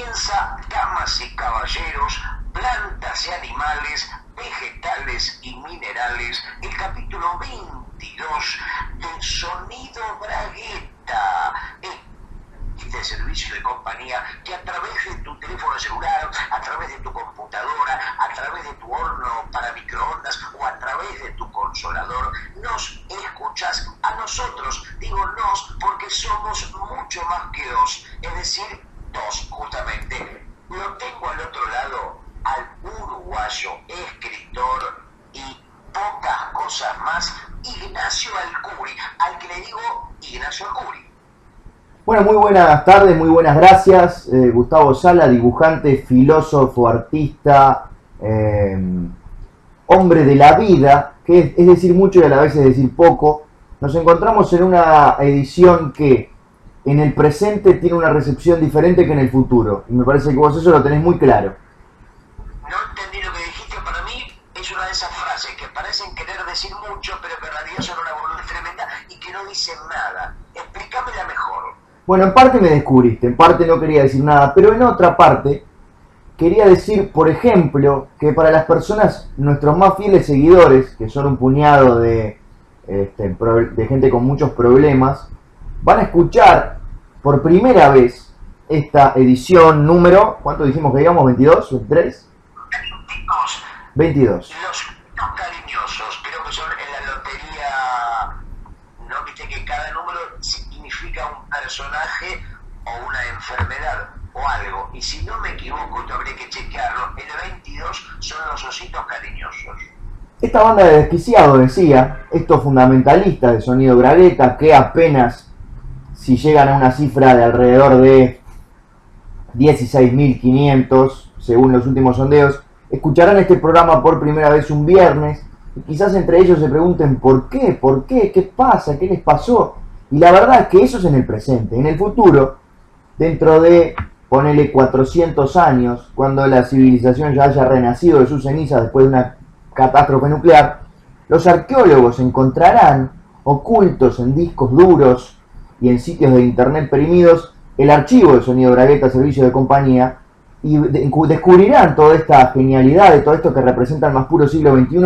comienza, damas y caballeros, plantas y animales, vegetales y minerales, el capítulo 22 del Sonido Bragueta. Este servicio de compañía que a través de tu teléfono celular, a través de tu computadora, a través de tu horno para microondas o a través de tu consolador, nos escuchas a nosotros. Digo nos porque somos mucho más que dos, es decir, dos justamente. Lo tengo al otro lado al uruguayo, escritor y pocas cosas más, Ignacio Alcuri, al que le digo Ignacio Alcuri. Bueno, muy buenas tardes, muy buenas gracias. Eh, Gustavo Sala, dibujante, filósofo, artista, eh, hombre de la vida, que es, decir mucho y a la vez es decir poco. Nos encontramos en una edición que en el presente tiene una recepción diferente que en el futuro. Y me parece que vos eso lo tenés muy claro. Bueno, en parte me descubriste, en parte no quería decir nada, pero en otra parte quería decir, por ejemplo, que para las personas, nuestros más fieles seguidores, que son un puñado de, este, de gente con muchos problemas, van a escuchar por primera vez esta edición número, ¿cuánto dijimos que digamos? ¿22? ¿23? 22. 22. Enfermedad o algo. Y si no me equivoco, te habría que chequearlo, el 22 son los ositos cariñosos. Esta banda de desquiciado decía, estos fundamentalistas de sonido bragueta, que apenas si llegan a una cifra de alrededor de 16.500, según los últimos sondeos, escucharán este programa por primera vez un viernes y quizás entre ellos se pregunten por qué, por qué, qué pasa, qué les pasó. Y la verdad es que eso es en el presente. En el futuro, dentro de, ponele 400 años, cuando la civilización ya haya renacido de sus cenizas después de una catástrofe nuclear, los arqueólogos encontrarán ocultos en discos duros y en sitios de internet perimidos el archivo de sonido bragueta servicio de compañía y descubrirán toda esta genialidad de todo esto que representa el más puro siglo XXI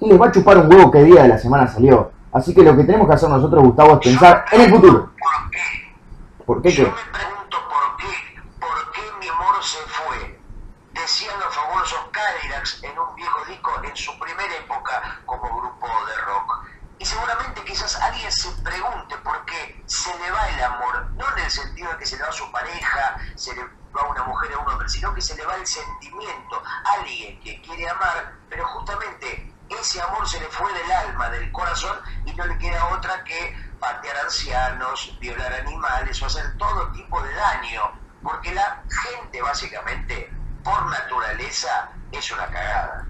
y les va a chupar un huevo qué día de la semana salió. Así que lo que tenemos que hacer nosotros, Gustavo, es pensar en el futuro. ¿Por qué? ¿Por qué Los fabulosos Cadillacs en un viejo disco en su primera época como grupo de rock. Y seguramente quizás alguien se pregunte por qué se le va el amor, no en el sentido de que se le va a su pareja, se le va a una mujer a un hombre, sino que se le va el sentimiento, alguien que quiere amar, pero justamente ese amor se le fue del alma, del corazón, y no le queda otra que patear ancianos, violar animales o hacer todo tipo de daño, porque la gente básicamente, por naturaleza, es una cagada.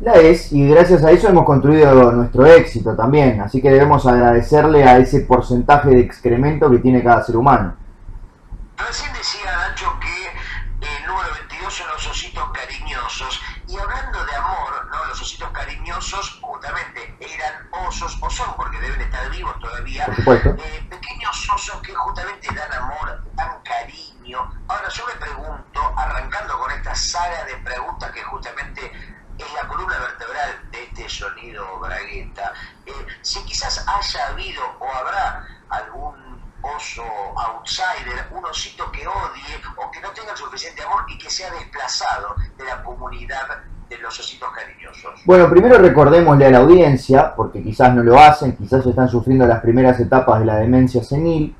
La es, y gracias a eso hemos construido nuestro éxito también, así que debemos agradecerle a ese porcentaje de excremento que tiene cada ser humano. Recién decía Nacho que el número 22 son los ositos cariñosos, y hablando de amor, ¿no? los ositos cariñosos justamente eran osos, o son porque deben estar vivos todavía, Por supuesto. eh, pequeños osos que justamente dan amor, Bueno, primero recordémosle a la audiencia, porque quizás no lo hacen, quizás están sufriendo las primeras etapas de la demencia senil,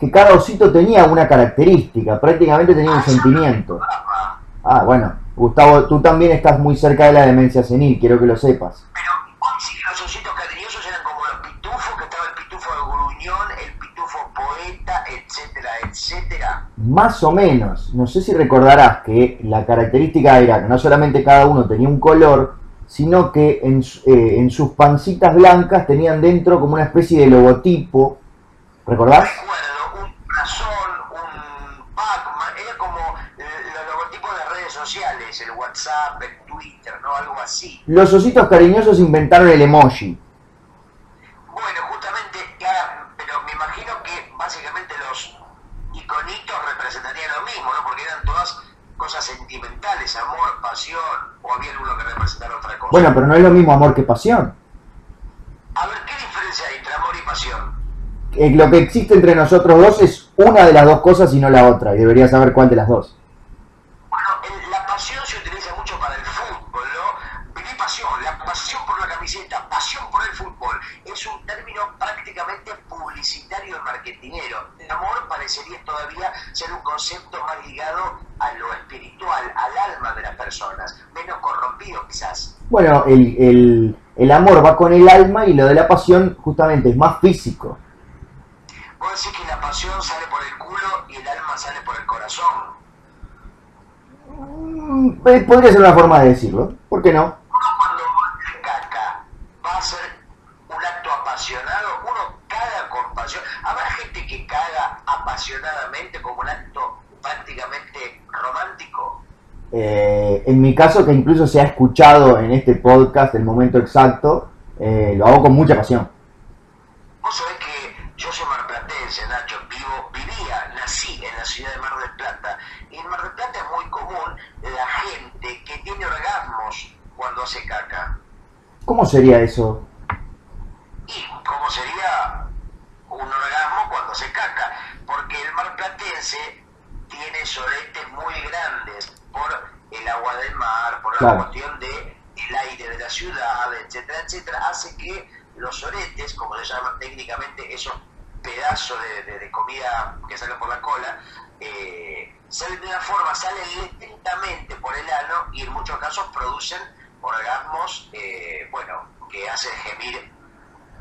que cada osito tenía una característica, prácticamente tenía un sentimiento. Ah, bueno, Gustavo, tú también estás muy cerca de la demencia senil, quiero que lo sepas. Pero sí los ositos cariñosos eran como los pitufos, que estaba el pitufo de gruñón, el pitufo poeta, etcétera, etcétera. Más o menos, no sé si recordarás que la característica era que no solamente cada uno tenía un color, sino que en, eh, en sus pancitas blancas tenían dentro como una especie de logotipo. ¿Recordás? Recuerdo un corazón, un Pac-Man, era como eh, los logotipos de redes sociales, el WhatsApp, el Twitter, ¿no? Algo así. Los ositos cariñosos inventaron el emoji. Bueno, justamente, claro, pero me imagino que básicamente los iconitos representaría lo mismo, ¿no? Porque eran todas cosas sentimentales, amor, pasión, o había alguno que representara otra cosa. Bueno, pero no es lo mismo amor que pasión. A ver, ¿qué diferencia hay entre amor y pasión? Eh, lo que existe entre nosotros dos es una de las dos cosas y no la otra, y deberías saber cuál de las dos. Bueno, el, el, el amor va con el alma y lo de la pasión justamente es más físico. Vos decís que la pasión sale por el culo y el alma sale por el corazón. Mm, eh, Podría ser una forma de decirlo, ¿por qué no? Eh, en mi caso, que incluso se ha escuchado en este podcast el momento exacto, eh, lo hago con mucha pasión. Vos sabés que yo soy marplatense, Nacho, vivo, vivía, nací en la ciudad de Mar del Plata. Y en Mar del Plata es muy común la gente que tiene orgasmos cuando hace caca. ¿Cómo sería eso? ¿Y cómo sería un orgasmo cuando se caca? Porque el marplatense tiene soletes muy grandes por el agua del mar, por la Claro. cuestión de el aire de la ciudad, etcétera, etcétera, hace que los soletes, como se llaman técnicamente esos pedazos de, de- de comida que salen por la cola, eh, salen de una forma, salen lentamente por el ano y en muchos casos producen orgasmos, eh, bueno, que hacen gemir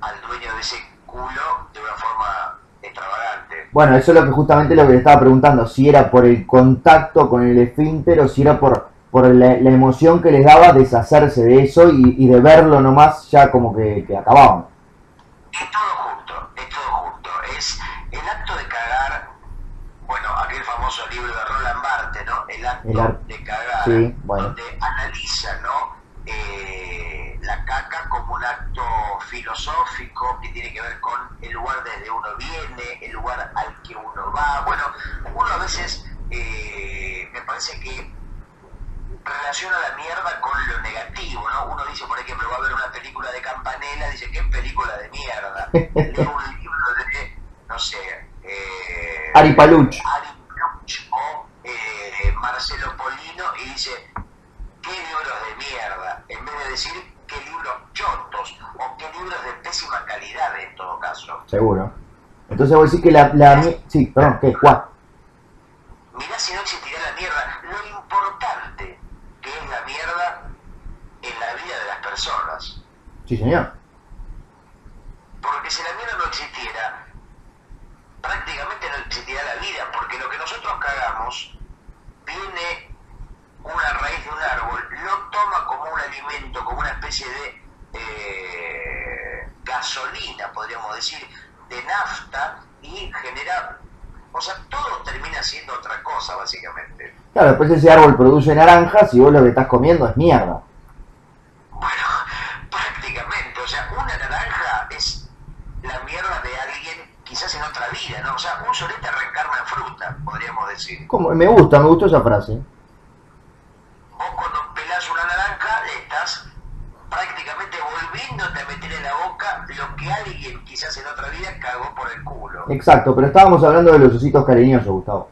al dueño de ese culo de una forma extravagante. Bueno, eso es lo que justamente lo que le estaba preguntando, si era por el contacto con el esfínter o si era por, por la, la emoción que les daba deshacerse de eso y, y de verlo nomás ya como que, que acababan. Es todo junto, es todo junto. Es el acto de cagar, bueno, aquel famoso libro de Roland Barthes, ¿no? El acto El ar- de cagar, sí, bueno. donde analiza, ¿no? Eh, la caca como un acto filosófico que tiene que ver con el lugar desde uno viene, el lugar al que uno va. Bueno, uno a veces eh, me parece que relaciona la mierda con lo negativo, ¿no? Uno dice, por ejemplo, va a ver una película de Campanella, dice, ¿qué película de mierda? Lee un libro de, no sé, eh, Ari Paluch. Ari Paluch o eh, Marcelo Polino y dice, ¿qué libros de mierda? En vez de decir, ¿qué libros chotos? O ¿qué libros de pésima calidad en todo caso? Seguro. Entonces vos decís que la... la sí, perdón, ¿qué? ¿Cuál? Mirá si no existirá la mierda, lo importante que es la mierda en la vida de las personas. Sí, señor. Porque si la mierda no existiera, prácticamente no existirá la vida, porque lo que nosotros cagamos viene una raíz de un árbol, lo toma como un alimento, como una especie de eh, gasolina, podríamos decir, de nafta y genera, o sea, todo termina siendo otra cosa, básicamente. Claro, después ese árbol produce naranjas y vos lo que estás comiendo es mierda. ¿Cómo? Me gusta, me gustó esa frase. Vos cuando pelás una naranja estás prácticamente volviéndote a meter en la boca lo que alguien quizás en otra vida cagó por el culo. Exacto, pero estábamos hablando de los ositos cariñosos, Gustavo.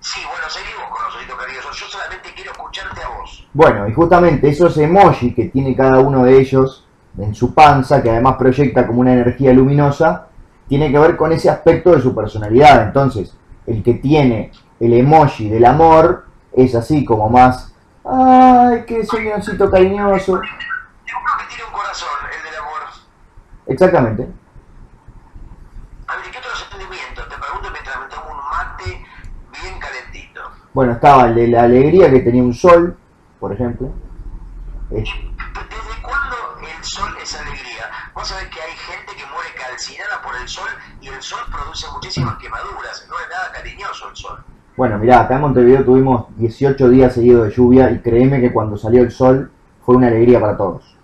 Sí, bueno, seguimos con los ojitos cariñosos. Yo solamente quiero escucharte a vos. Bueno, y justamente esos emojis que tiene cada uno de ellos en su panza, que además proyecta como una energía luminosa, tiene que ver con ese aspecto de su personalidad. Entonces, el que tiene el emoji del amor es así como más, ay, qué soy un osito cariñoso. Uno que tiene un corazón, el del amor. Exactamente. A ver, ¿y ¿qué otros sentimientos? Te pregunto mientras me tomo un mate bien calentito. Bueno, estaba el de la alegría que tenía un sol, por ejemplo. Es- ¿Desde cuándo el sol es alegría? Vos sabés que hay gente que muere calcinada por el sol y el sol produce muchísimas quemaduras. Cariñoso el sol. Bueno, mirá, acá en Montevideo tuvimos 18 días seguidos de lluvia y créeme que cuando salió el sol fue una alegría para todos.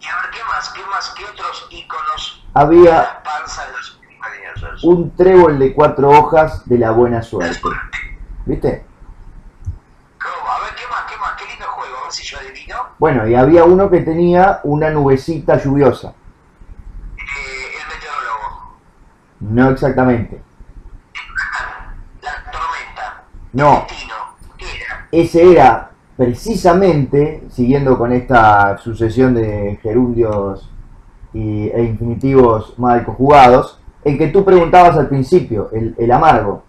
Y a ver, ¿qué más? ¿Qué más? ¿Qué otros íconos Había, los un trébol de cuatro hojas de la buena suerte. ¿Viste? ¿Cómo? A ver, ¿qué más? ¿Qué más? Qué lindo juego. A ver si yo adivino. Bueno, y había uno que tenía una nubecita lluviosa. Eh, el meteorólogo. No exactamente. La tormenta. No, ese era precisamente, siguiendo con esta sucesión de gerundios y, e infinitivos mal conjugados, el que tú preguntabas al principio, el, el amargo.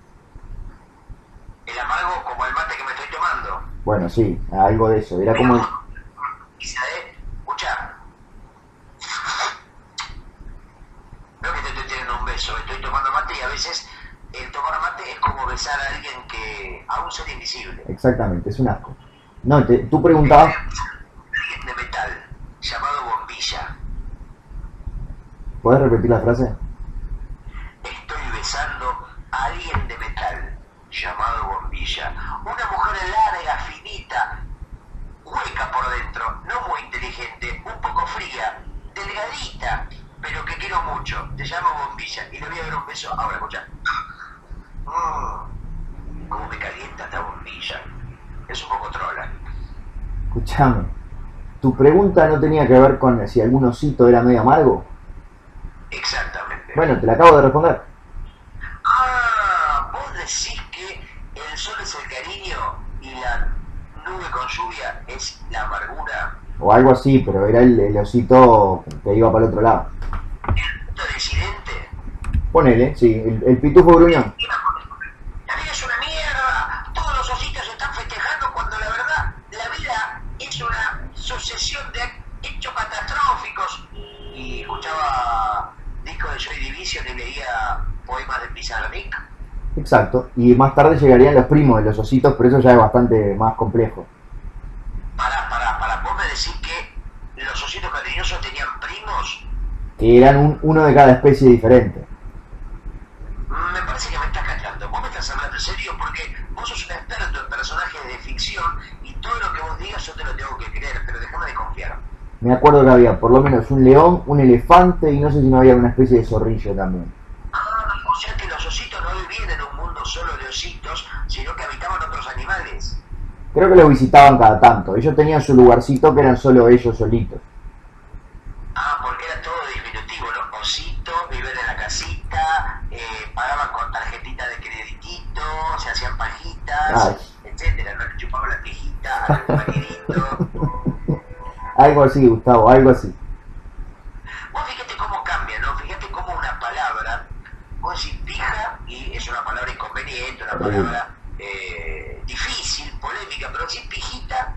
El amargo como el mate que me estoy tomando. Bueno, sí, algo de eso. Era como... Quizá, ¿eh? Escucha. No que te estoy teniendo un beso, estoy tomando mate y a veces el tomar mate es como besar a alguien que. a un ser invisible. Exactamente, es un asco. No, te- tú preguntabas... Alguien de metal, llamado bombilla. ¿Puedes repetir la frase? Estoy besando a alguien de metal, llamado bombilla. Una mujer larga, finita, hueca por dentro, no muy inteligente, un poco fría, delgadita, pero que quiero mucho. Te llamo bombilla y le voy a dar un beso. Ahora, escucha. Mm, ¿Cómo me calienta esta bombilla? Es un poco trola. Escúchame. ¿Tu pregunta no tenía que ver con si algún osito era medio amargo? Exactamente. Bueno, te la acabo de responder. Ah, vos decís que el sol es el cariño y la nube con lluvia es la amargura. O algo así, pero era el, el osito que iba para el otro lado. Decidente. Ponele, sí, el, el pitufo gruñón. Exacto. Y más tarde llegarían los primos de los ositos, pero eso ya es bastante más complejo. Pará, pará, pará. Vos me decís que los ositos cariñosos tenían primos. Que eran un- uno de cada especie diferente. Me parece que me estás cachando. Vos me estás hablando en serio porque vos sos un experto en personajes de ficción y todo lo que vos digas yo te lo tengo que creer, pero déjame de confiar. Me acuerdo que había por lo menos un león, un elefante y no sé si no había una especie de zorrillo también. Creo que los visitaban cada tanto. Ellos tenían su lugarcito que eran solo ellos solitos. Ah, porque era todo diminutivo, los ositos vivían en la casita, eh, pagaban con tarjetita de creditito, se hacían pajitas, Ay. etcétera, no le chupaban la maridito. Algo así, Gustavo, algo así. Vos fíjate cómo cambia, ¿no? Fíjate cómo una palabra, vos decís pija y es una palabra inconveniente, una palabra eh, difícil, polémica, pero decís pijita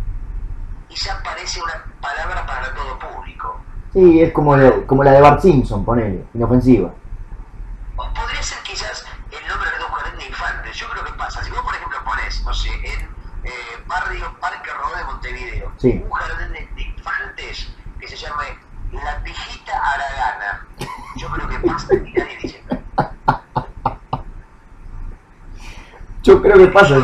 y ya parece una palabra para todo público. Sí, es como, la- como la de Bart Simpson, ponele, inofensiva. Podría ser quizás el nombre de un jardín de infantes. Yo creo que pasa. Si vos, por ejemplo, pones, no sé, en eh, barrio Parque Rodó de Montevideo, Sí. un jardín de, de infantes que se llame La Pijita Aragana, yo creo que pasa y nadie dice nada. Yo creo que pasa.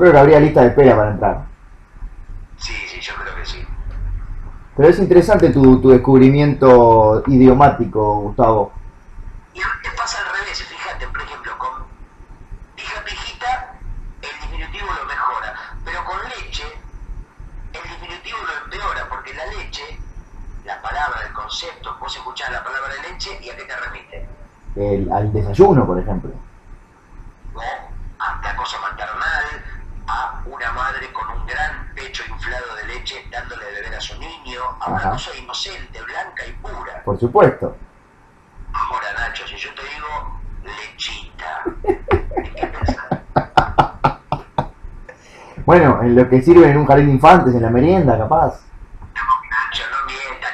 Creo que habría lista de espera para entrar. Sí, sí, yo creo que sí. Pero es interesante tu, tu descubrimiento idiomático, Gustavo. Y te pasa al revés, fíjate, por ejemplo, con pija pijita, el diminutivo lo mejora, pero con leche, el diminutivo lo empeora, porque la leche, la palabra, el concepto, vos escuchás la palabra leche y a qué te remite, El- al desayuno, por ejemplo. ¿no? A la cosa maternal, a una madre con un gran pecho inflado de leche dándole de beber a su niño, a una Ajá. cosa inocente, blanca y pura. Por supuesto. Ahora, Nacho, si yo te digo lechita, ¿en qué pensás? Bueno, en lo que sirve en un jardín de infantes, en la merienda, capaz. Nacho, no mientas,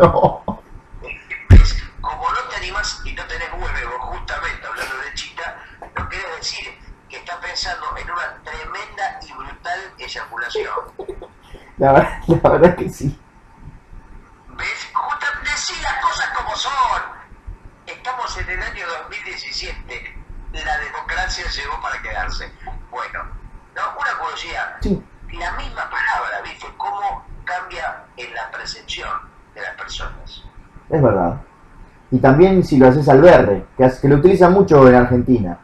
no La, verdad- la verdad que sí. ¿Ves? Justamente decir las cosas como son. Estamos en el año 2017. La democracia llegó para quedarse. Bueno, no, una curiosidad. Sí, La misma palabra, ¿viste? ¿Cómo cambia en la percepción de las personas? es verdad. Y también si lo haces al berre, que, que lo utilizan mucho en Argentina.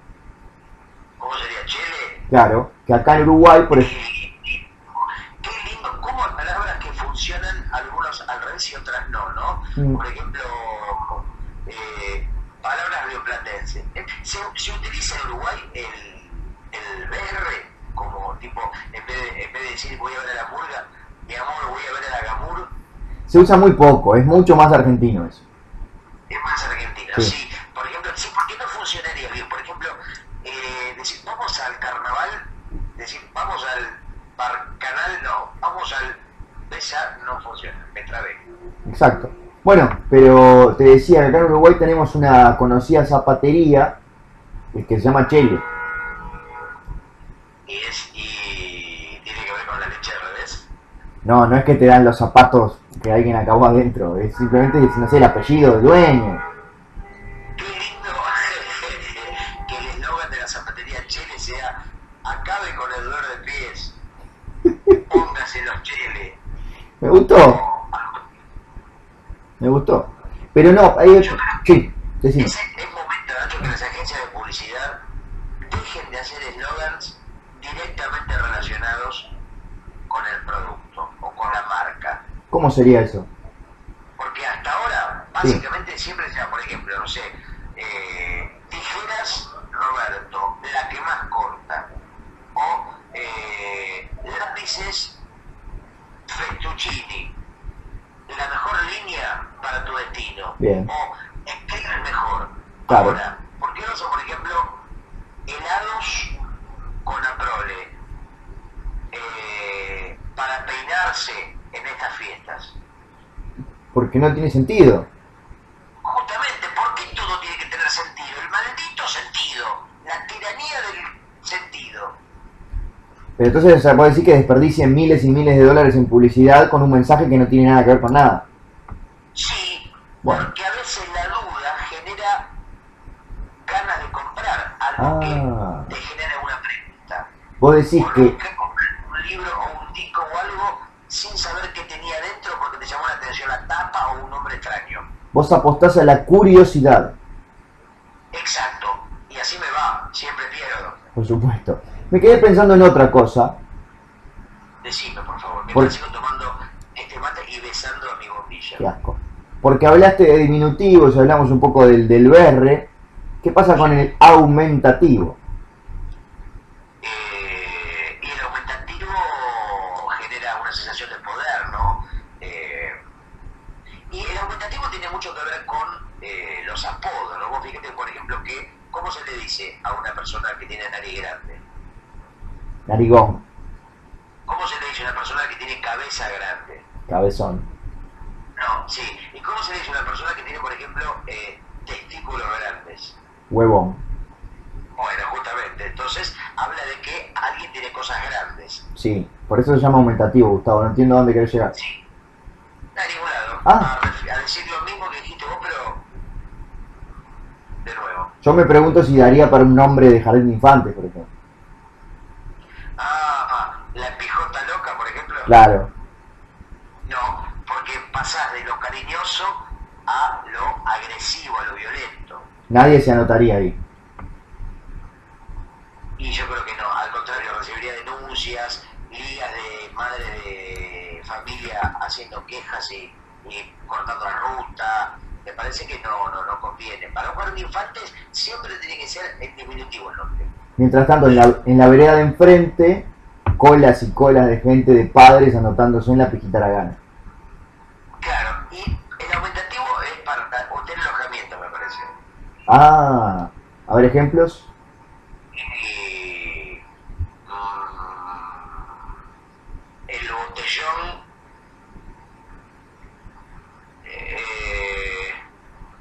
¿Cómo sería Chile? Claro, que acá en Uruguay, por ejemplo... usa muy poco, es mucho más argentino eso. es más argentina. Sí. Sí. por ejemplo, sí, porque no funcionaría bien. Por ejemplo, eh, decir vamos al carnaval, decir vamos al barcanal, no, vamos al besa, no funciona, me trabé. Exacto. Bueno, pero te decía que acá en Uruguay tenemos una conocida zapatería eh, que se llama Chele. Y es, y tiene que ver con la leche al revés. No, no es que te dan los zapatos que alguien acabó adentro, es simplemente, no sé, el apellido del dueño. Qué lindo que el eslogan de la zapatería Chele sea acabe con el dolor de pies, póngase los Chele. Me gustó, me gustó. Pero no, hay otro... Sí. Es, es momento, Nacho, que las agencias de publicidad dejen de hacer eslogans directamente relacionados con el producto o con la marca. ¿Cómo sería eso? Porque hasta ahora, básicamente, siempre sea, por ejemplo, no sé, eh, tijeras Roberto, la que más corta. O eh, lápices Fettuccini, la mejor línea para tu destino. Bien. O escribe mejor. Claro. Ahora, ¿por qué no son, por ejemplo, helados con aprole? eh, para peinarse en estas fiestas. Porque no tiene sentido. Justamente, ¿por qué todo tiene que tener sentido? El maldito sentido, la tiranía del sentido. Pero entonces o sea, puede decir que desperdicien miles y miles de dólares en publicidad con un mensaje que no tiene nada que ver con nada. Sí, Bueno. porque a veces la duda genera ganas de comprar algo Ah. que te genera una pregunta. Vos decís que... Vos apostás a la curiosidad, Exacto, y así me va, siempre pierdo. por supuesto. Me quedé pensando en otra cosa. Decime, por favor, Por- mientras sigo tomando este mate y besando a mi bombilla. Qué asco. Porque hablaste de diminutivos, hablamos un poco del, del BR. ¿Qué pasa con el aumentativo? Eh, y el aumentativo genera una sensación de poder, ¿no? Eh, y el aumentativo tiene mucho que ver con eh, los apodos, ¿no? Vos fíjate, por ejemplo, que ¿cómo se le dice a una persona que tiene nariz grande? Narigón, ¿Cómo se le dice a una persona que tiene cabeza grande? cabezón. No, sí. ¿Y cómo se le dice a una persona que tiene, por ejemplo, eh, testículos grandes? Huevón. Bueno, justamente. Entonces, habla de que alguien tiene cosas grandes. Sí, por eso se llama aumentativo, Gustavo. No entiendo a dónde querés llegar. Sí. A ningún lado. Ah. A, ref- a decir lo mismo que dijiste vos, pero. De nuevo. Yo me pregunto si daría para un nombre de jardín de infantes, por ejemplo. Ah, la pijota loca, por ejemplo. Claro. No, porque pasas de lo cariñoso a lo agresivo, a lo violento. Nadie se anotaría ahí. Y yo creo que no, al contrario, recibiría denuncias, ligas de madres de familia haciendo quejas y, y cortando la ruta. Parece que no, no, no conviene. Para un jardín de infantes siempre tiene que ser en diminutivo el nombre. Mientras tanto, en la, en la vereda de enfrente, colas y colas de gente, de padres anotándose en la pijita la gana. Claro, y el aumentativo es para hotel alojamiento, me parece. Ah, a ver ejemplos. Y, mm, el botellón eh,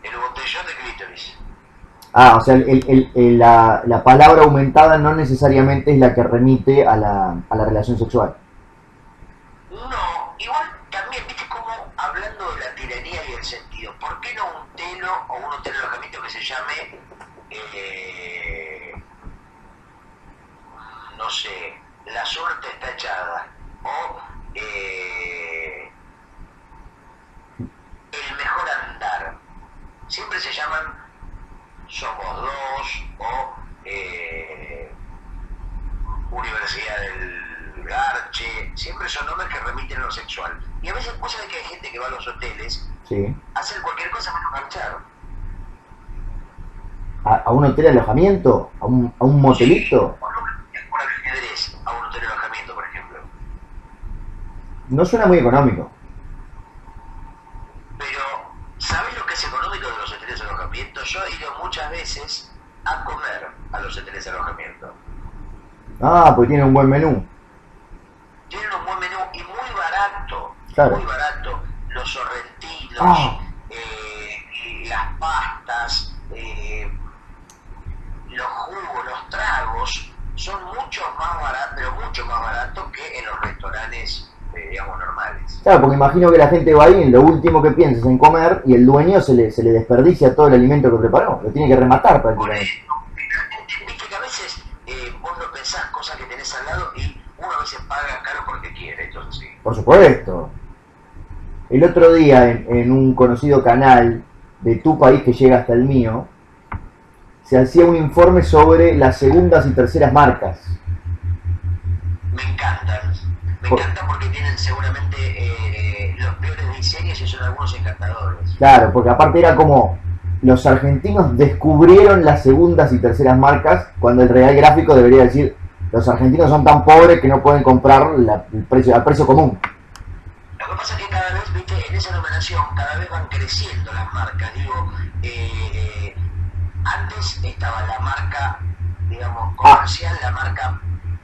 el botellón de clítoris Ah, o sea, el- la palabra aumentada no necesariamente es la que remite a la, a la relación sexual. no último, hablando de la tiranía y el sentido, ¿por qué no un telo o un hotel de alojamiento que se llame, eh, no sé, la suerte está echada? O eh, el mejor andar. Siempre se llaman Somos Dos o eh, Universidad del Garche, siempre son nombres que remiten a lo sexual. Y a veces pasa que hay gente que va a los hoteles Sí. a hacer cualquier cosa menos marchar. ¿A, a un hotel de alojamiento? ¿A un, a un motelito? ¿Por qué no por ajedrez a un hotel de alojamiento, por ejemplo? No suena muy económico. Pero, ¿sabes lo que es económico de los hoteles de alojamiento? Yo he ido muchas veces a comer a los hoteles de alojamiento. Ah, pues tiene un buen menú. Claro, porque imagino que la gente va ahí y lo último que piensa es en comer y el dueño se le, se le desperdicia todo el alimento que preparó. Lo tiene que rematar prácticamente. viste que a veces eh, vos no pensás cosas que tenés al lado y uno a veces paga caro porque quiere, entonces sí. Por supuesto. El otro día en, en un conocido canal de tu país que llega hasta el mío, se hacía un informe sobre las segundas y terceras marcas. Claro, porque aparte era como los argentinos descubrieron las segundas y terceras marcas cuando el real gráfico debería decir los argentinos son tan pobres que no pueden comprar la- el precio, al precio común. Lo que pasa es que cada vez, viste, en esa numeración cada vez van creciendo las marcas. Digo, eh, eh, antes estaba la marca, digamos, comercial, la marca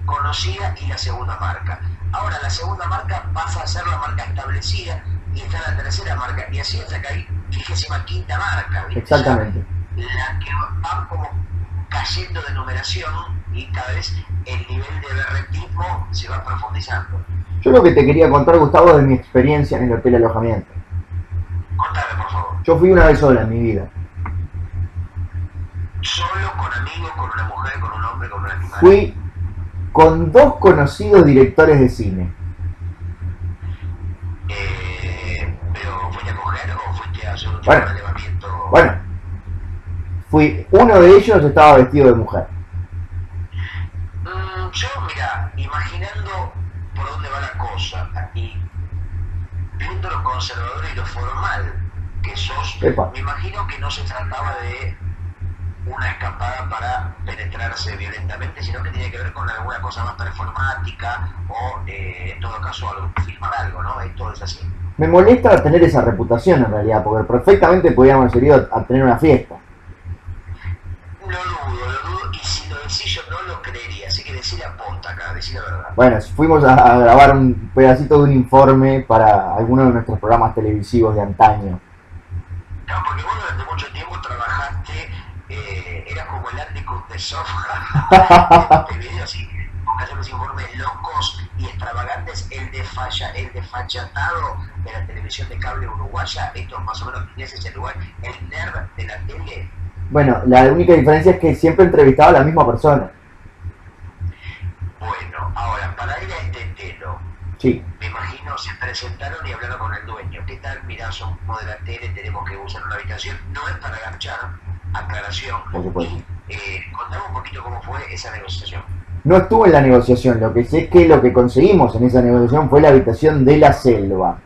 conocida y la segunda marca. Ahora la segunda marca pasa a ser la marca establecida y está la tercera marca. Y así hasta que hay vigésima quinta marca. ¿viste? Exactamente. La que van como cayendo de numeración y cada vez el nivel de berretismo se va profundizando. Yo lo que te quería contar, Gustavo, de mi experiencia en el hotel alojamiento. Contame, por favor. Yo fui una vez sola en mi vida. Solo, con amigos, con una mujer, con un hombre, con un animal. Fui con dos conocidos directores de cine. Eh, hacer un tipo Bueno. relevamiento? Bueno, fui, uno de ellos estaba vestido de mujer. Mm, yo, mira, imaginando por dónde va la cosa y viendo lo conservador y lo formal que sos, Epa. me imagino que no se trataba de una escapada para penetrarse violentamente, sino que tiene que ver con alguna cosa más performática o, eh, en todo caso, algo, filmar algo, ¿no? Esto es así. Me molesta tener esa reputación en realidad, porque perfectamente podíamos haber ido a tener una fiesta. Lo dudo, lo dudo, y si lo decís yo no lo creería, así que decí la posta acá, decí la verdad. Bueno, fuimos a, a grabar un pedacito de un informe para alguno de nuestros programas televisivos de antaño. No, porque vos durante mucho tiempo trabajaste, eh, era como el Andicut de software, de videos y hacías los informes locos y extravagantes, el, desfalla, el desfachatado de la televisión de cable uruguaya, esto más o menos ese es el lugar, el nerd de la tele. Bueno, la única diferencia es que siempre entrevistaba a la misma persona. Bueno, ahora, para ir a este telo, Sí, me imagino se presentaron y hablaron con el dueño. ¿Qué tal? Mirá, somos de la tele, tenemos que usar una habitación. No es para agachar, aclaración. por supuesto. Y eh, contame un poquito cómo fue esa negociación. No estuve en la negociación, lo que sé es que lo que conseguimos en esa negociación fue la habitación de la selva.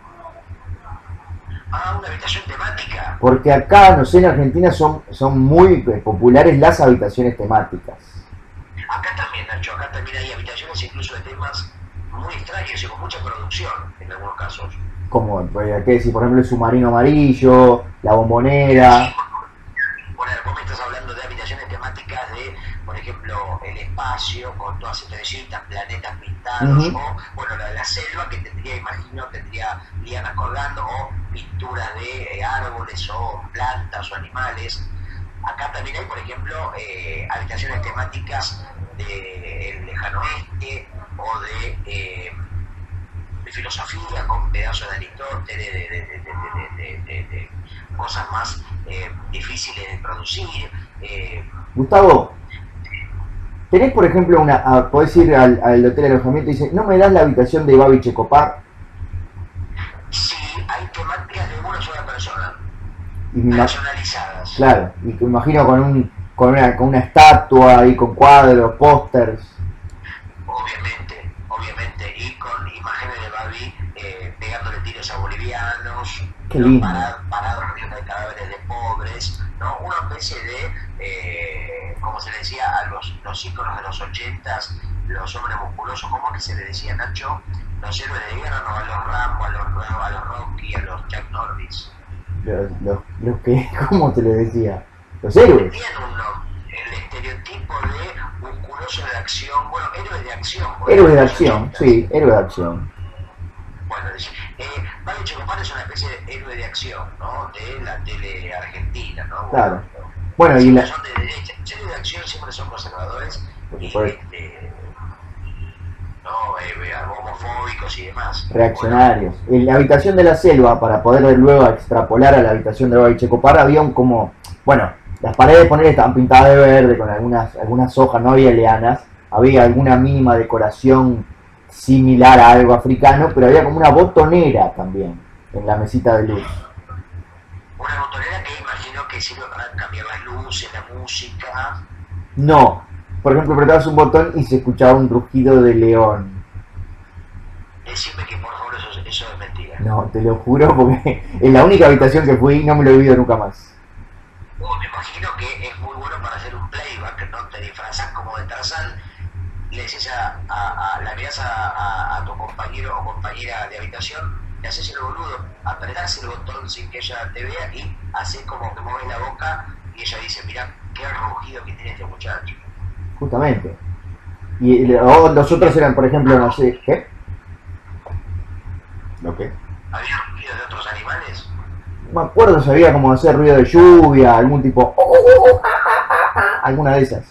Ah, una habitación temática. Porque acá, no sé, en Argentina son, son muy eh, populares las habitaciones temáticas. Acá también, Nacho, acá también hay habitaciones incluso de temas muy extraños y con mucha producción en algunos casos. Como, eh, ¿qué decir? Por ejemplo, el submarino amarillo, la bombonera. Bueno, vos me estás hablando espacio con todas estrellitas, planetas pintados, o, bueno, la de la selva que tendría, imagino, tendría lianas colgando, o pinturas de eh, árboles o plantas o animales. Acá también hay, por ejemplo, eh, habitaciones temáticas del lejano oeste o de, eh, filosofía, con pedazos de Aristóteles, de, cosas más difíciles de producir. Gustavo, tenés por ejemplo una, podés ir al, hotel de alojamiento y dices, ¿no me das la habitación de Babi Checopar? Sí, hay temáticas de una sola persona, personalizadas. Claro, y te imagino con un con una, con una estatua y con cuadros, pósters. Obviamente, obviamente, y con imágenes de Barbie eh, pegándole tiros a bolivianos, parados de cadáveres de pobres, ¿no? una especie de, eh, como se le decía a los, los íconos de los ochentas, los hombres musculosos, ¿cómo que se le decía Nacho? Los héroes de guerra, ¿no? a los Rambo, a los, a los Rocky, a los Jack Norris. Los, los, los que, ¿cómo se le decía? Los héroes. Musculoso de acción, bueno, héroes de acción. Héroes de acción, sí, héroes de acción. Bueno, eh, Mario Checopar es una especie de héroe de acción, ¿no? De la tele argentina, ¿no? Claro. Bueno, y la... Son de derecha. Los héroes de acción siempre son conservadores. y, este, no, eh, homofóbicos y demás. Reaccionarios. En la habitación de la selva, para poder luego extrapolar a la habitación de Babi Checopar, había un como, bueno, las paredes de estaban pintadas de verde con algunas, algunas hojas, no había lianas, había alguna mínima decoración similar a algo africano, pero había como una botonera también en la mesita de luz. Una botonera que imagino que sirve para cambiar las luces, la música. No, por ejemplo, apretabas un botón y se escuchaba un rugido de león. Decime que por favor eso, eso es mentira. No, te lo juro porque en la única habitación que fui no me lo he oído nunca más me imagino que es muy bueno para hacer un playback, ¿no? Te disfrazas como de Tarzán, le dices a, a, la miras a, tu compañero o compañera de habitación, le haces el boludo, apretás el botón sin que ella te vea y haces como que mueves la boca y ella dice, mira qué rugido que tiene este muchacho. Justamente. Y los otros eran, por ejemplo, no sé, ¿qué? ¿Lo qué? ¿Había rugido de otros animales? Me acuerdo si había como hacer ruido de lluvia, algún tipo, oh, oh, oh, alguna de esas.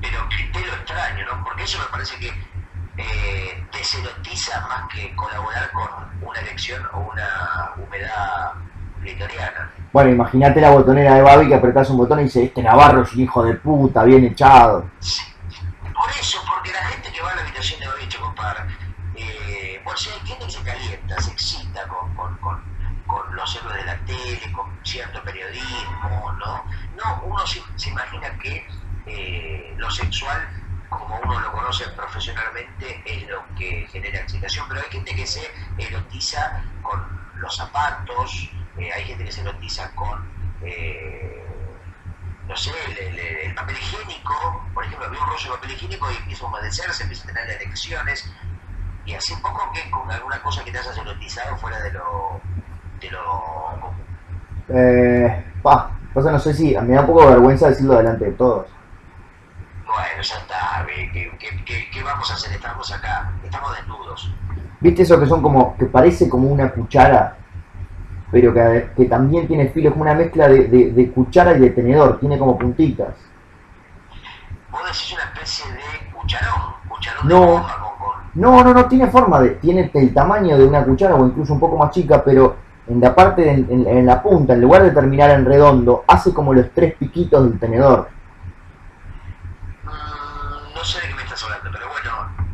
Pero qué extraño, ¿no? Porque eso me parece que eh, deserotiza más que colaborar con una elección o una humedad litoriana. Bueno, imagínate la botonera de Babi que apretás un botón y dice, este Navarro es un hijo de puta, bien echado. Sí. Por eso, lo sexual, como uno lo conoce profesionalmente, es lo que genera excitación, pero hay gente que se erotiza con los zapatos, eh, hay gente que se erotiza con, eh, no sé, el, papel higiénico, por ejemplo, ve un rollo de papel higiénico y empieza a humedecerse, empieza a tener erecciones, y así un poco que con alguna cosa que te hayas erotizado fuera de lo pero... Eh, pa, no sé si me da un poco de vergüenza decirlo delante de todos. Bueno, ya está, ¿qué, vamos a hacer? Estamos acá, estamos desnudos. ¿Viste eso que son como, que parece como una cuchara, pero que, que también tiene filos, como una mezcla de, de, cuchara y de tenedor, tiene como puntitas? ¿Vos decís una especie de cucharón? ¿Cucharón no, de no, no, no, tiene forma de, tiene el tamaño de una cuchara o incluso un poco más chica, pero en la parte, en, la punta, en lugar de terminar en redondo, hace como los tres piquitos del tenedor. Mm, no sé de qué me estás hablando, pero bueno,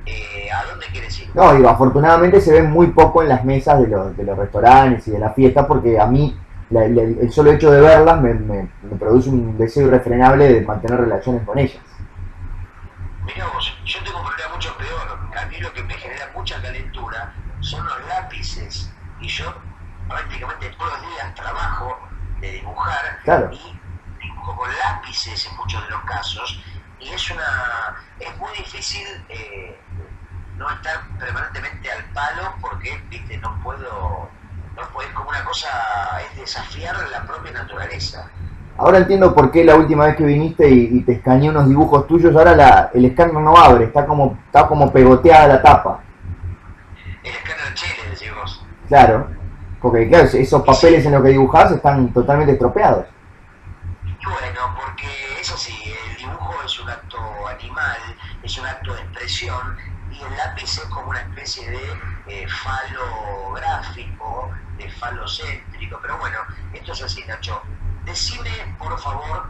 eh, ¿a dónde quieres ir? No, digo, afortunadamente se ve muy poco en las mesas de los, de los restaurantes y de la fiesta, porque a mí el solo hecho de verlas me, me, produce un deseo irrefrenable de mantener relaciones con ellas. Mirá vos, yo tengo un problema mucho peor. A mí lo que me genera mucha calentura son los lápices. Y yo prácticamente todos los días trabajo de dibujar y dibujo con lápices en muchos de los casos y es una es muy difícil eh, no estar permanentemente al palo porque viste no puedo no puedo como una cosa es desafiar la propia naturaleza Ahora entiendo por qué la última vez que viniste y, te escaneé unos dibujos tuyos, ahora la, el escáner no abre, está como, está como pegoteada la tapa. El escáner chile, decimos. Claro. Porque claro, esos papeles en los que dibujás están totalmente estropeados. Bueno, porque eso sí, el dibujo es un acto animal, es un acto de expresión el lápiz es como una especie de eh, falo gráfico, de falocéntrico, pero bueno, esto es así, Nacho. Decime, por favor,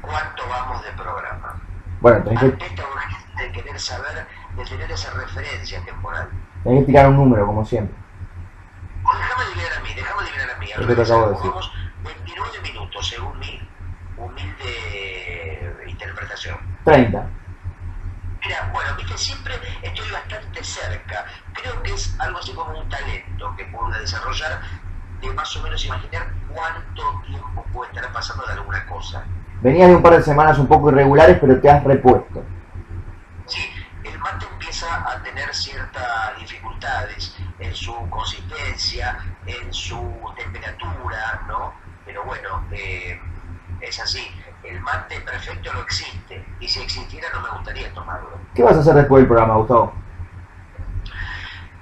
cuánto vamos de programa. Bueno, tenés que, Ante de querer saber, de tener esa referencia temporal. tenés que tirar un número, como siempre. Déjame adivinar a mí, déjame adivinar a mí. Que te acabo de decir. Vamos 29 minutos, según mi humilde interpretación. 30. Mira, bueno, viste, siempre estoy bastante cerca. Creo que es algo así como un talento que puedo desarrollar de más o menos imaginar cuánto tiempo puede estar pasando de alguna cosa. Venías de un par de semanas un poco irregulares, pero te has repuesto. Sí, el mate empieza a tener ciertas dificultades en su consistencia, en su temperatura, ¿no? Pero bueno, eh, es así. El mate perfecto no existe. Y si existiera no me gustaría tomarlo. ¿Qué vas a hacer después del programa, Gustavo?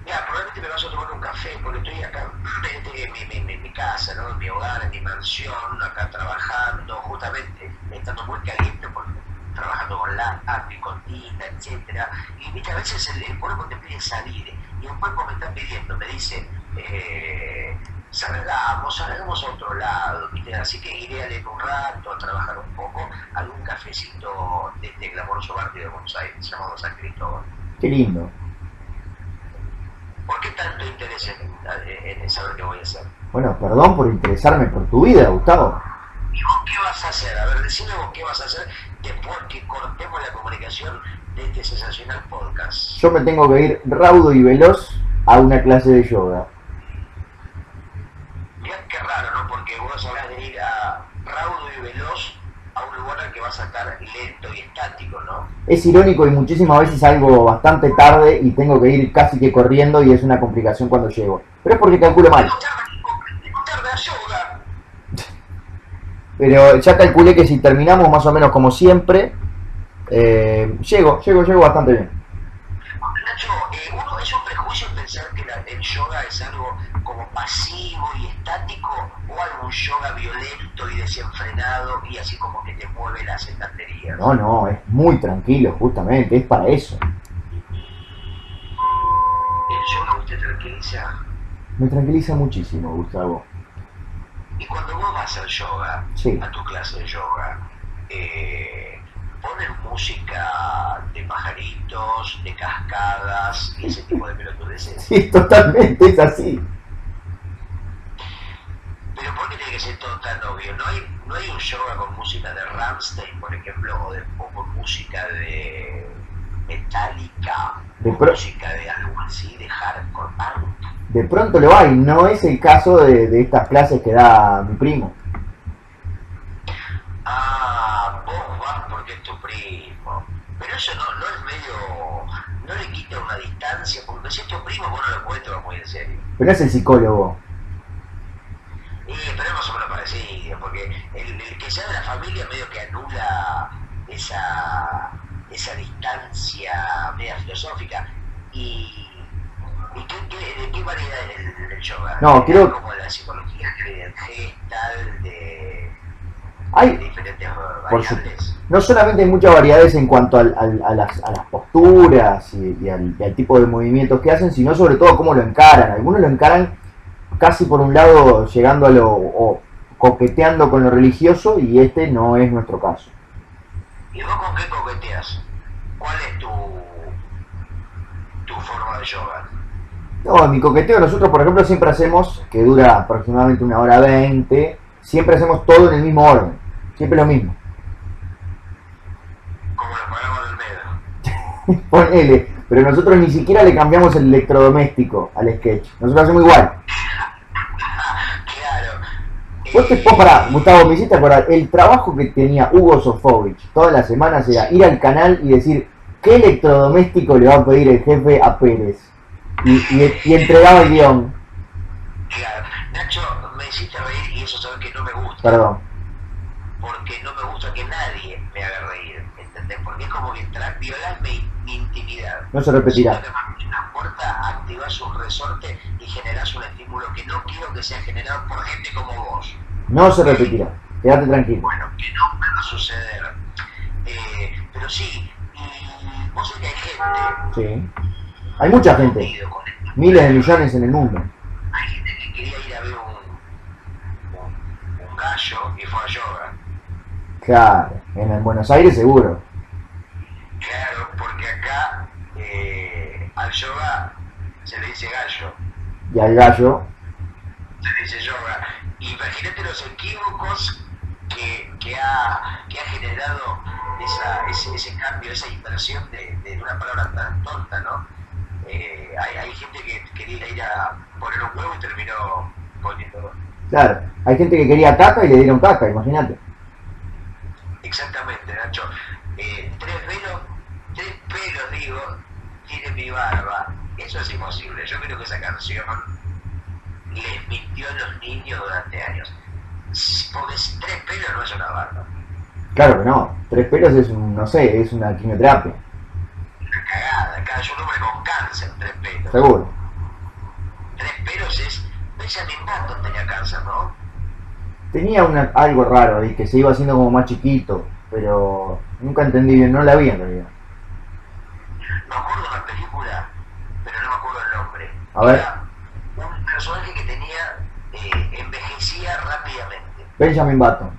Mira, probablemente me vas a tomar un café porque estoy acá en mi, mi, mi, mi casa, ¿no? En mi hogar, en mi mansión, acá trabajando, justamente estando muy caliente porque trabajando con lápiz, con tinta, etcétera. Y a veces el, el cuerpo te pide salir y un cuerpo me está pidiendo, me dice, eh, salgamos, salgamos a otro lado, ¿viste? Así que iré a leer un rato, a trabajar un poco, a algún cafecito de este glamoroso barrio de Buenos Aires, llamado San Cristóbal. Qué lindo. ¿Por qué tanto interés en, en saber qué voy a hacer? Bueno, perdón por interesarme por tu vida, Gustavo. ¿Y vos qué vas a hacer? A ver, decime vos qué vas a hacer después que cortemos la comunicación de este sensacional podcast. Yo me tengo que ir raudo y veloz a una clase de yoga. Mirá qué raro, ¿no? Porque vos hablas de ir a raudo y veloz a un estar lento y estático, ¿no? Es irónico y muchísimas veces salgo bastante tarde y tengo que ir casi que corriendo y es una complicación cuando llego. Pero es porque calculo mal. Pero ya calculé que si terminamos más o menos como siempre, eh, llego, llego, llego bastante bien. Nacho, eh, uno es un prejuicio pensar que la- el yoga es algo como pasivo y estático o algo un yoga violento y desenfrenado y así como que mueve las estanterías. No, no, es muy tranquilo, justamente, es para eso. El yoga usted tranquiliza. Me tranquiliza muchísimo, Gustavo. Y cuando vos vas al yoga, Sí. a tu clase de yoga, eh, ponen música de pajaritos, de cascadas y ese tipo de pelotudeces. Sí, totalmente, es así. Pero ¿por qué tiene que ser todo tan obvio? ¿No hay, no hay un yoga con por ejemplo, o, de, o música de Metallica, De música de algo así, de hardcore punk? De pronto lo hay, no es el caso de, de estas clases que da mi primo. Ah, vos vas porque es tu primo. Pero eso no, no es medio... no le quita una distancia, porque si es tu primo vos no lo puedes tomar muy en serio. Pero es el psicólogo. Y, pero es más o menos que sea de la familia medio que anula esa, esa distancia media filosófica. ¿Y, y qué, qué- de qué variedad es el, el yoga? No, creo- Como la psicología, el gestal, de, de Hay, diferentes Por su- no solamente hay muchas variedades en cuanto al- al- a, las, a las posturas y, y al, y al tipo de movimientos que hacen, sino sobre todo cómo lo encaran. Algunos lo encaran casi por un lado llegando a lo o coqueteando con lo religioso y este no es nuestro caso. ¿Y vos con qué coqueteas? ¿Cuál es tu, tu forma de yoga? No, en mi coqueteo nosotros, por ejemplo, siempre hacemos, que dura aproximadamente una hora veinte, siempre hacemos todo en el mismo orden, siempre lo mismo. Como los programas del medio. Ponele, pero nosotros ni siquiera le cambiamos el electrodoméstico al sketch, nosotros hacemos igual. Vos te Eh, vos pará, Gustavo, me hiciste acordar, el trabajo que tenía Hugo Sofovich todas las semanas era ir al canal y decir qué electrodoméstico le va a pedir el jefe a Pérez. Y, y- y entregaba el guion, Claro. Nacho, me hiciste reír y eso sabes que no me gusta. perdón. Porque no me gusta que nadie me haga reír. ¿Entendés? Porque es como que violar mi, mi intimidad. No se repetirá. Puerta, activás un resorte y generás un estímulo que no quiero que sea generado por gente como vos. No se repetirá. Quédate tranquilo. Bueno, que no me va a suceder. Eh, pero sí, y Vos sabés que hay gente. Sí. Hay mucha gente. Miles de millones en el mundo. Hay gente que quería ir a ver un, un, un gallo y fue a yoga. Claro. En Buenos Aires seguro. Claro, porque acá eh, al yoga se le dice gallo, Y al gallo. se le dice yoga. Imagínate los equívocos que, que, ha, que ha generado esa, ese, ese cambio, esa inversión de, de una palabra tan tonta, ¿no? Eh, hay, hay gente que quería ir a poner un huevo y terminó poniendo. Claro. Hay gente que quería caca y le dieron caca, imagínate. Exactamente, Nacho. Eh, tres pelos, tres pelos, digo, tiene mi barba. Eso es imposible. Yo creo que esa canción les mintió a los niños durante años. Porque tres pelos no es una barba. Claro que no. Tres pelos es un, no sé, es una quimioterapia. Una cagada. Cada un hombre con cáncer, tres pelos. Seguro. Tres pelos es. Benjamin Button tenía cáncer, ¿no? Tenía una, algo raro ahí, que se iba haciendo como más chiquito, pero nunca entendí bien, no la vi en realidad. Me acuerdo de una película, pero no me acuerdo el nombre. A ver. Era un personaje que tenía. eh, envejecía rápidamente. Benjamin Button.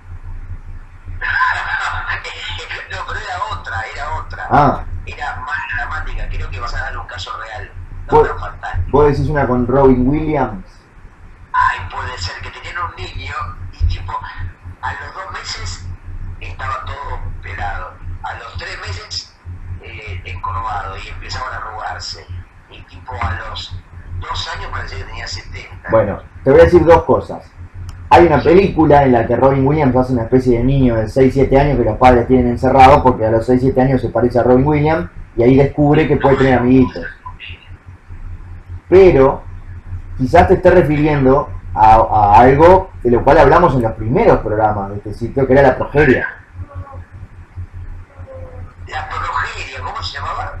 no, pero era otra, era otra. Ah, Era más dramática, creo que basada en un caso real. No Vos- vos decís una con Robin Williams. Ay, puede ser que tenían un niño y tipo, a los dos meses estaba todo pelado. A los tres meses encorvado y empezaban a arrugarse. Y tipo a los dos años parecía que tenía 70. Bueno, te voy a decir dos cosas. Hay una película en la que Robin Williams hace una especie de niño de 6-7 años que los padres tienen encerrado porque a los 6-7 años se parece a Robin Williams y ahí descubre que puede tener amiguitos. Pero quizás te esté refiriendo a, a algo de lo cual hablamos en los primeros programas de este sitio, que era la progeria. La progeria, ¿cómo se llamaba?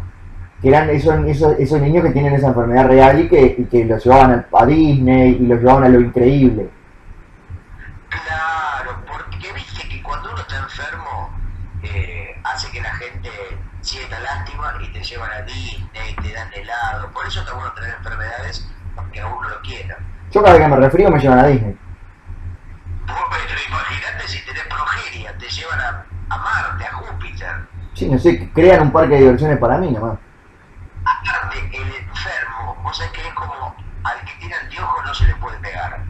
Que eran esos, esos, esos niños que tienen esa enfermedad real y que, y que los llevaban a, Disney y los llevaban a lo increíble. Claro, porque viste que cuando uno está enfermo eh, hace que la gente sienta lástima y te llevan a Disney, te dan helado. Por eso está bueno tener enfermedades aunque a uno lo quiera. Yo cada vez que me resfrío me llevan a Disney. Vos, pero imagínate si tenés progeria, te llevan a, a Marte, a Júpiter. Sí, no sé, crean un parque de diversiones para mí nomás. Aparte, el enfermo, vos sabés que es como al que tiene anteojos no se le puede pegar.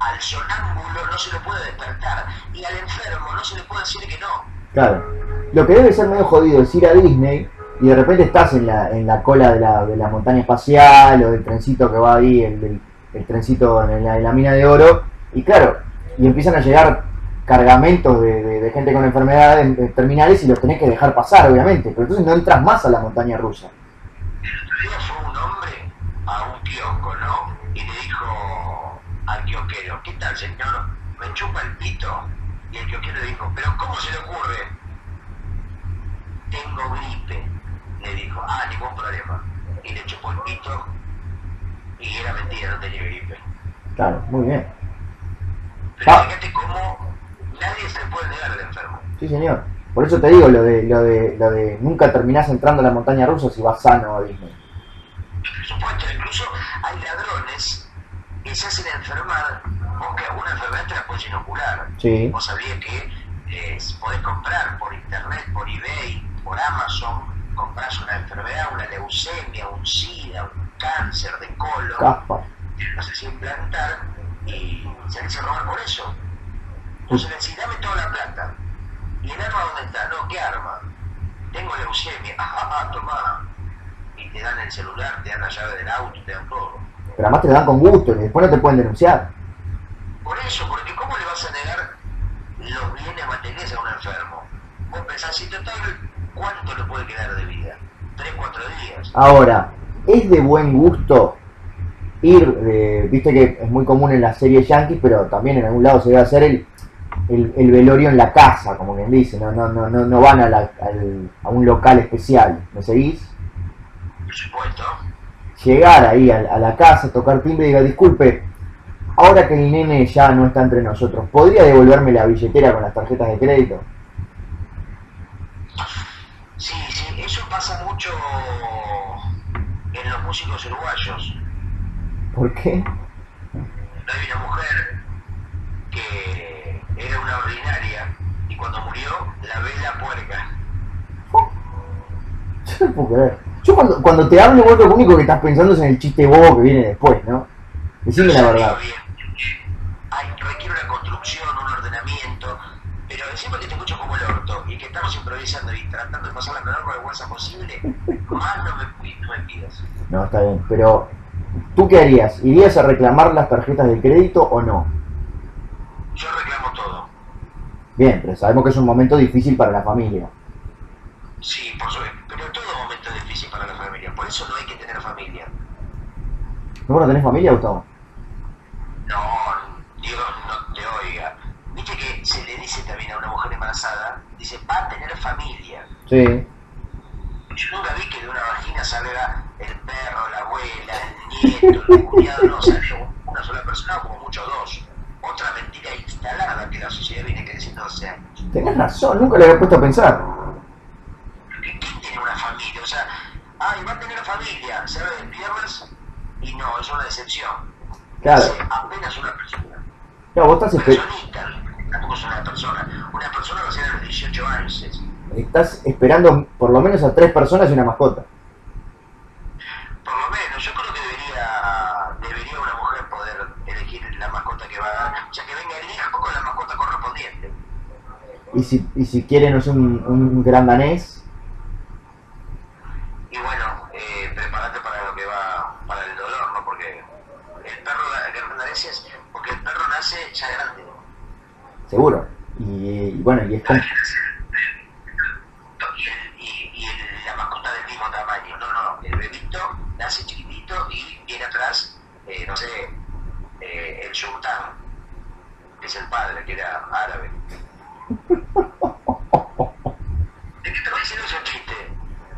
Al sonámbulo no se lo puede despertar. Y al enfermo no se le puede decir que no. Claro. Lo que debe ser medio jodido es ir a Disney y de repente estás en la, en la cola de la, de la montaña espacial o del trencito que va ahí, el, el- trencito en la, mina de oro, y claro, y empiezan a llegar cargamentos de, de- de gente con enfermedades eh, terminales y los tenés que dejar pasar, obviamente, pero entonces no entras más a la montaña rusa. otro día fue un hombre a un kiosco, ¿no? Y le dijo kiosquero, ¿qué tal señor? Me chupa el pito. Y el kiosquero le dijo, ¿pero cómo se le ocurre? Tengo gripe, le dijo, ah, ningún problema. Y le chupó el pito y era mentira, no tenía gripe. Claro, muy bien. Pero Ah. fíjate cómo nadie se puede negar al enfermo. Sí, señor. Por eso te digo lo de, lo de, lo de nunca terminás entrando a la montaña rusa si vas sano a Disney. Por supuesto, incluso hay ladrones que se hacen enfermar porque alguna enfermedad te la puedes inocular. Sí. Vos sabías que eh, podés comprar por internet, por eBay, por Amazon, compras una enfermedad, una leucemia, un SIDA, un cáncer de colon, Caspa. te lo haces implantar y se hace robar por eso. Entonces le decís, dame toda la plata. ¿Y el arma dónde está? No, ¿qué arma? Tengo leucemia. Ah, tomá. Y te dan el celular, te dan la llave del auto, te dan todo. Pero además te lo dan con gusto y después no te pueden denunciar. Por eso, porque ¿cómo le vas a negar los bienes materiales a un enfermo? Vos pensás, si total, ¿cuánto le puede quedar de vida? ¿Tres, cuatro días? Ahora, es de buen gusto ir, eh, viste que es muy común en las series yankees, pero también en algún lado se debe hacer el, el, el velorio en la casa, como quien dice, no, no, no, no, no van a, la- al- a un local especial, ¿me seguís? Por supuesto. Llegar ahí a, a la casa, tocar timbre y diga, disculpe, ahora que el nene ya no está entre nosotros, ¿podría devolverme la billetera con las tarjetas de crédito? Sí, sí, eso pasa mucho en los músicos uruguayos. ¿Por qué? Hay una mujer que era una ordinaria y cuando murió la vela puerca. Yo no puedo creer. Yo cuando, cuando te hablo, vos lo único que estás pensando es en el chiste bobo que viene después, ¿no? Decime la verdad. Bien. Hay, requiere una construcción, un ordenamiento, pero siempre que te escucho como el orto y que estamos improvisando y tratando de pasar la menor vergüenza posible, más no me, no me pidas. No, está bien. Pero, ¿tú qué harías? ¿Irías a reclamar las tarjetas de crédito o no? Yo reclamo todo. Bien, pero sabemos que es un momento difícil para la familia. Sí, por supuesto, pero todo momento es difícil para la familia, por eso no hay que tener familia. ¿No vos no tenés familia, Gustavo? No, Dios no te oiga. Viste que se le dice también a una mujer embarazada, dice, va a tener familia. Sí. Yo nunca vi que de una vagina salga el perro, la abuela, el nieto, el cuñado, no, sale una sola persona, como mucho dos. Otra mentira instalada que la sociedad viene creciendo hace años. Tenés razón, nunca le había puesto a pensar. ¿Quién tiene una familia? O sea, ay, va a tener familia, ¿sabe el viernes? Y no, es una decepción. Claro. Es apenas una persona. Claro, vos estás, Personita, tampoco es una persona. Una persona va a ser a los 18 años. es- estás esperando por lo menos a tres personas y una mascota. Por lo menos, yo creo que debería, debería una mujer poder elegir la mascota que va a dar. O sea, que venga el hijo con la mascota correspondiente. Y si, y si quiere, no sé, un, un gran danés, seguro. Y, y bueno, y es com- Y, el- y, la mascota del mismo tamaño. No, no, el bebito nace chiquitito y viene atrás, eh, no sé, eh, el sultán, que es el padre, que era árabe. ¿De qué va diciendo chiste?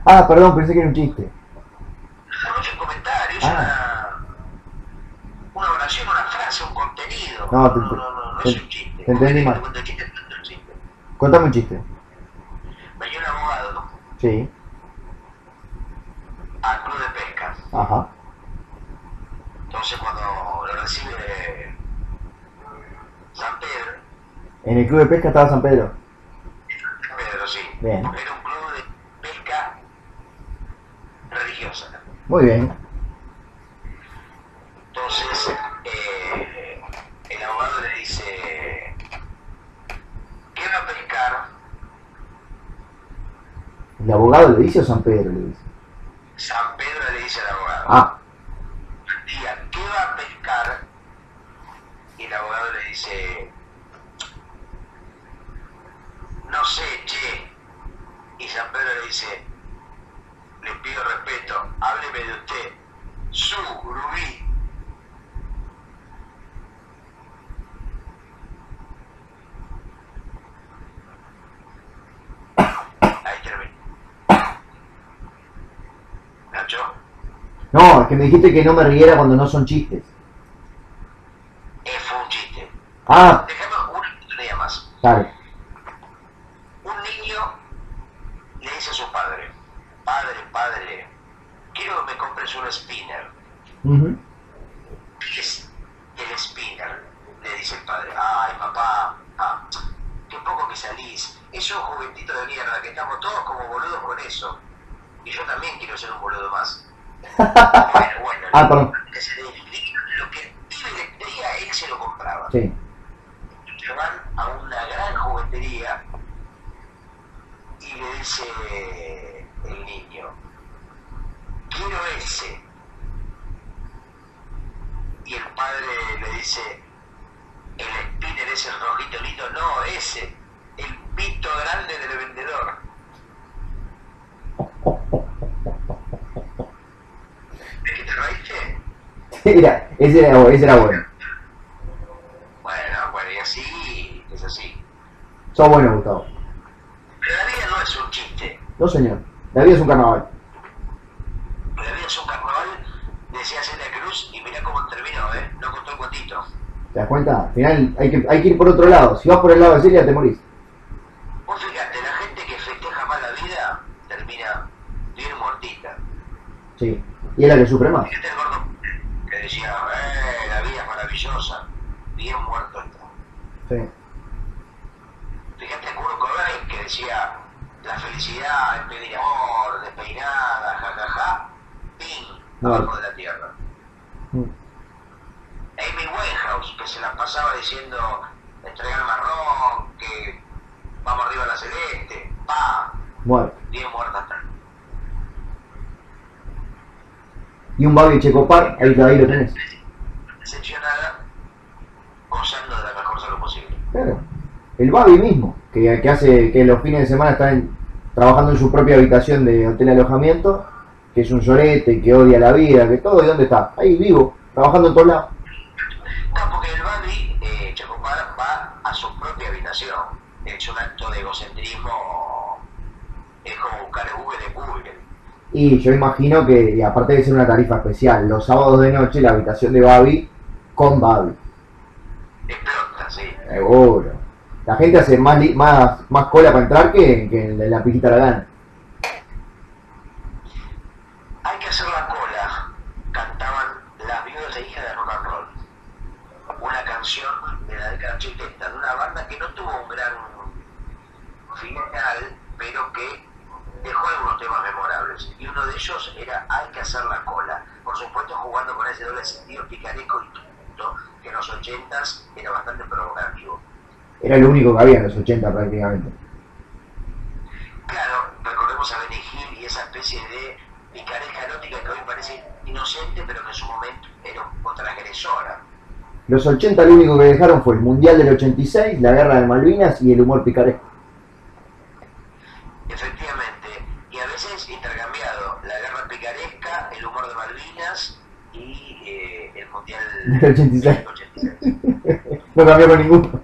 Ah, perdón, pensé que era un chiste. No es un comentario, es Ah. una, una oración, una frase, un contenido. No, no, no, no, no es un chiste. Te entendí mal. cuento chiste. Contame un chiste. Venía un abogado Sí. al club de pesca. Ajá. Entonces cuando lo recibe San Pedro, En el club de pesca estaba San Pedro. San Pedro sí, Bien. porque era un club de pesca religiosa. Muy bien. Abogado le dice o San Pedro le dice? San Pedro le dice al abogado, Ah, diga, ¿qué va a pescar? Y el abogado le dice, no sé, che. Y San Pedro le dice, le pido respeto, hábleme de usted, su rubí. Ahí termino. ¿Nacho? no, es que me dijiste que no me riera cuando no son chistes. Eh, fue un chiste. Ah, Déjame una oportunidad más. dale. Un niño le dice a su padre, padre, padre, quiero que me compres un spinner. Ujú. ¿Qué es el spinner? Le dice el padre, ay papá, ah, qué poco que salís, es un juguetito de mierda, que estamos todos como boludos con eso. Y yo también quiero ser un boludo más. Bueno, bueno, lo que el le él se lo compraba. Sí. van a una gran juguetería y le dice el niño, quiero ese. Y el padre le dice, el spinner ese rojito lindo, no, ese, el pito grande del vendedor. ¿De qué te reíste? Era, ese era, ese era bueno. Bueno, bueno, y así, es así. Sos bueno, Gustavo. Pero la vida no es un chiste. No, señor. La vida es un carnaval. La vida es un carnaval, decía Celia Cruz, y mirá cómo terminó, ¿eh? No contó el cuentito. ¿Te das cuenta? Al final hay que, hay que ir por otro lado. Si vas por el lado de Celia, te morís. Vos fíjate, la gente que festeja mal la vida termina Sí. Y es la que sufre más. Fíjate el gordo que decía, eh, la vida es maravillosa, bien muerto está. Sí. Fíjate Kurt Cobain que decía, la felicidad es pedir amor, despeinada, jajaja, ja, ja, pin, abajo de la tierra. Mm. Amy Winehouse, que se la pasaba diciendo, entrega el marrón, que vamos arriba a la celeste, pa, bien muerta está. Y un Babi Checopar, ahí, ahí lo tenés. Decepcionada, gozando de la mejor salud posible. Claro. El Babi mismo, que, que hace que los fines de semana está en- trabajando en su propia habitación de hotel alojamiento, que es un llorete, que odia la vida, que todo, ¿y dónde está? Ahí vivo, trabajando en todos lados. No, porque el Babi, eh, Chacopar, va a su propia habitación. Es un acto de egocentrismo, es como buscar V de Google. Y yo imagino que, y aparte de ser una tarifa especial, los sábados de noche la habitación de Babi con Babi. Explota, sí. Seguro. La gente hace más, más, más cola para entrar que, que en la pijita la. Hay que hacer la cola, cantaban las viudas de hija de rock and roll. Una canción de la década 80 de una banda que no tuvo un gran final, pero que dejó algunos temas memorables. Y uno de ellos era Hay que hacer la cola. Por supuesto ese doble sentido picaresco y tonto, que en los 80s era bastante provocativo. Era lo único que había en los 80 prácticamente. Claro, recordemos a Benny Hill y esa especie de picaresca erótica que hoy parece inocente, pero que en su momento era un poco transgresora. Los 80 lo único que dejaron fue el Mundial del 86, la Guerra de Malvinas y el humor picaresco. Del 86. del 86. No cambió con ninguno.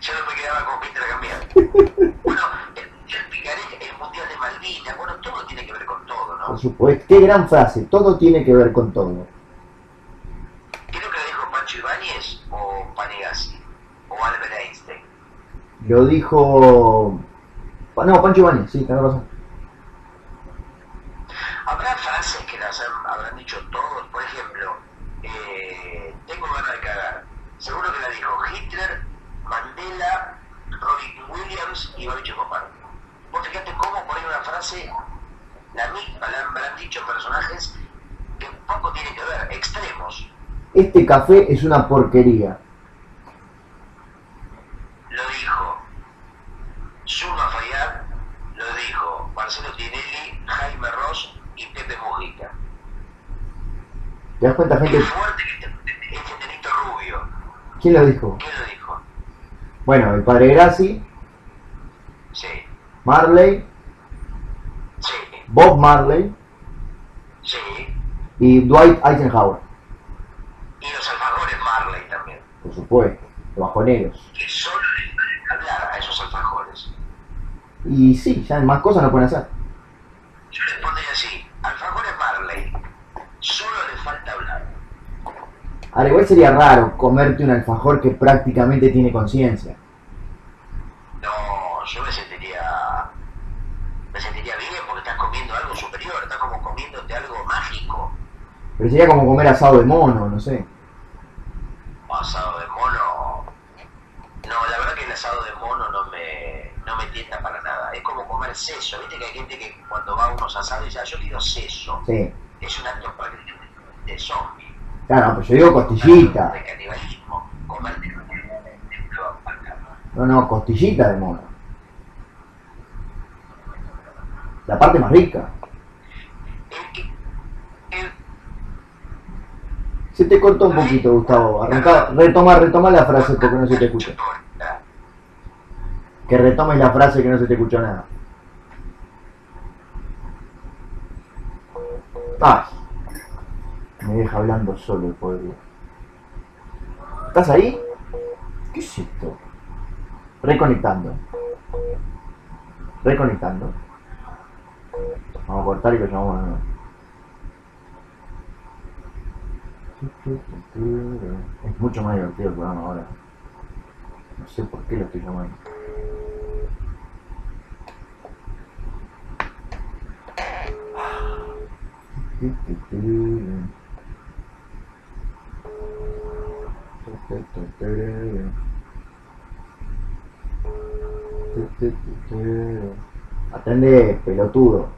Yo no me quedaba con que intercambiar. Bueno, el Mundial picaresca, el Mundial de Malvinas, bueno, todo tiene que ver con todo, ¿no? Por supuesto. Qué gran frase. Todo tiene que ver con todo. Creo que lo dijo Pancho Ibáñez o Panegasi o Albert Einstein. Lo dijo. No, Pancho Ibáñez, sí, tenés razón. Habrá frases que las han- habrán dicho todos, por ejemplo, eh, tengo ganas de cagar. Seguro que la dijo Hitler, Mandela, Robin Williams y Bobby Checopar. Vos fíjate cómo por ahí una frase, la misma la han- la han dicho personajes que poco tienen que ver, extremos. Este café es una porquería. Lo dijo Zulma Fayad, lo dijo Marcelo Tinelli, Jaime Ross y Pepe Mujica. ¿Te das cuenta, Qué gente? fuerte que este, este nenito rubio. ¿Quién lo dijo? ¿Quién lo dijo? Bueno, el padre Graci, Sí, Marley, sí, Bob Marley sí. y Dwight Eisenhower. Y los alfajores Marley también. Por supuesto, los bajoneros. Que solo les falta hablar a esos alfajores. Y sí, ya más cosas no pueden hacer. Yo les pondría así, alfajores Marley. Solo les falta hablar. Ahora, igual sería raro comerte un alfajor que prácticamente tiene conciencia. No, yo me sentiría. Me sentiría bien porque estás comiendo algo superior, estás como comiéndote algo mágico. Pero sería como comer asado de mono, no sé. Asado de mono. No, la verdad que el asado de mono no me, no me tienta para nada. Es como comer seso. Viste que hay gente que cuando va a unos asados dice, ah, yo quiero seso. Sí. Es un acto de zombie. Claro, pues yo digo costillita. De canibalismo. Una vaca. No, no, costillita de mono. La parte más rica. El que. El, Se te cortó un poquito, Gustavo. Arrancá, retoma, retoma la frase porque no se te escucha. Que retomes la frase que no se te escuchó nada. Ah, me deja hablando solo el pobre. ¿Estás ahí? ¿Qué es esto? Reconectando. Reconectando. Vamos a cortar y lo llamamos de nuevo. Es mucho más divertido el programa ahora. No sé por qué lo estoy llamando. Atende, pelotudo.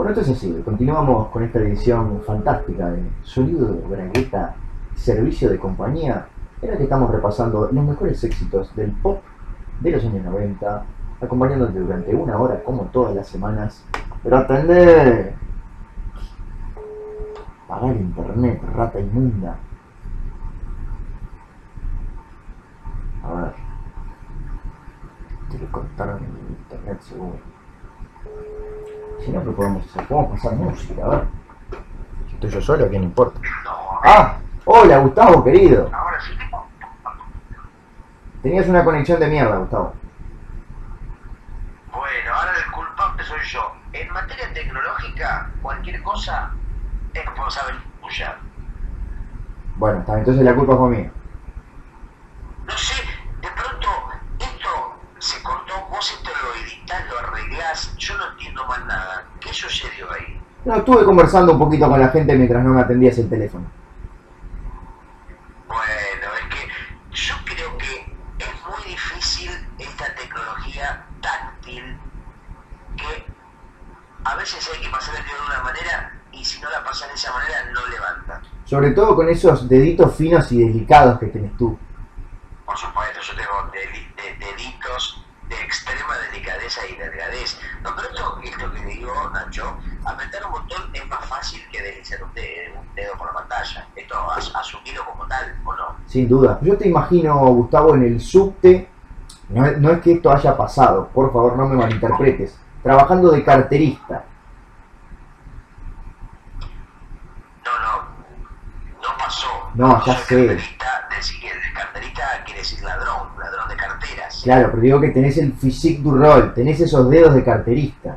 Bueno, esto es así. Continuamos con esta edición fantástica de Sonido de Bragueta, Servicio de Compañía, en la que estamos repasando los mejores éxitos del pop de los años 90, acompañándote durante una hora, como todas las semanas. Pero atender. Pagar internet, rata inmunda. A ver. Te le cortaron el internet seguro. Si no, ¿qué podemos hacer? Podemos pasar música, a ver. Si estoy yo solo, ¿a quién importa? Ah, hola Gustavo, querido. Ahora sí. Tenías una conexión de mierda, Gustavo. Bueno, ahora el culpable soy yo. En materia tecnológica, cualquier cosa es responsabilidad tuya. Bueno, entonces la culpa fue mía. No sé, de pronto esto se cortó, vos esto lo editas, lo arreglás, yo no entiendo más nada. ¿Qué sucedió ahí? No, estuve conversando un poquito con la gente mientras no me atendías el teléfono. Bueno, es que yo creo que es muy difícil esta tecnología táctil que a veces hay que pasar el dedo de una manera y si no la pasas de esa manera no levanta. Sobre todo con esos deditos finos y delicados que tenés tú. Sin duda. Yo te imagino, Gustavo, en el subte. No, es- no es que esto haya pasado, por favor no me malinterpretes. Trabajando de carterista. No, no, no pasó. No, ya Soy sé. Carterista, decir, carterista quiere decir ladrón, ladrón de carteras. Claro, pero digo que tenés el physique du rol, tenés esos dedos de carterista.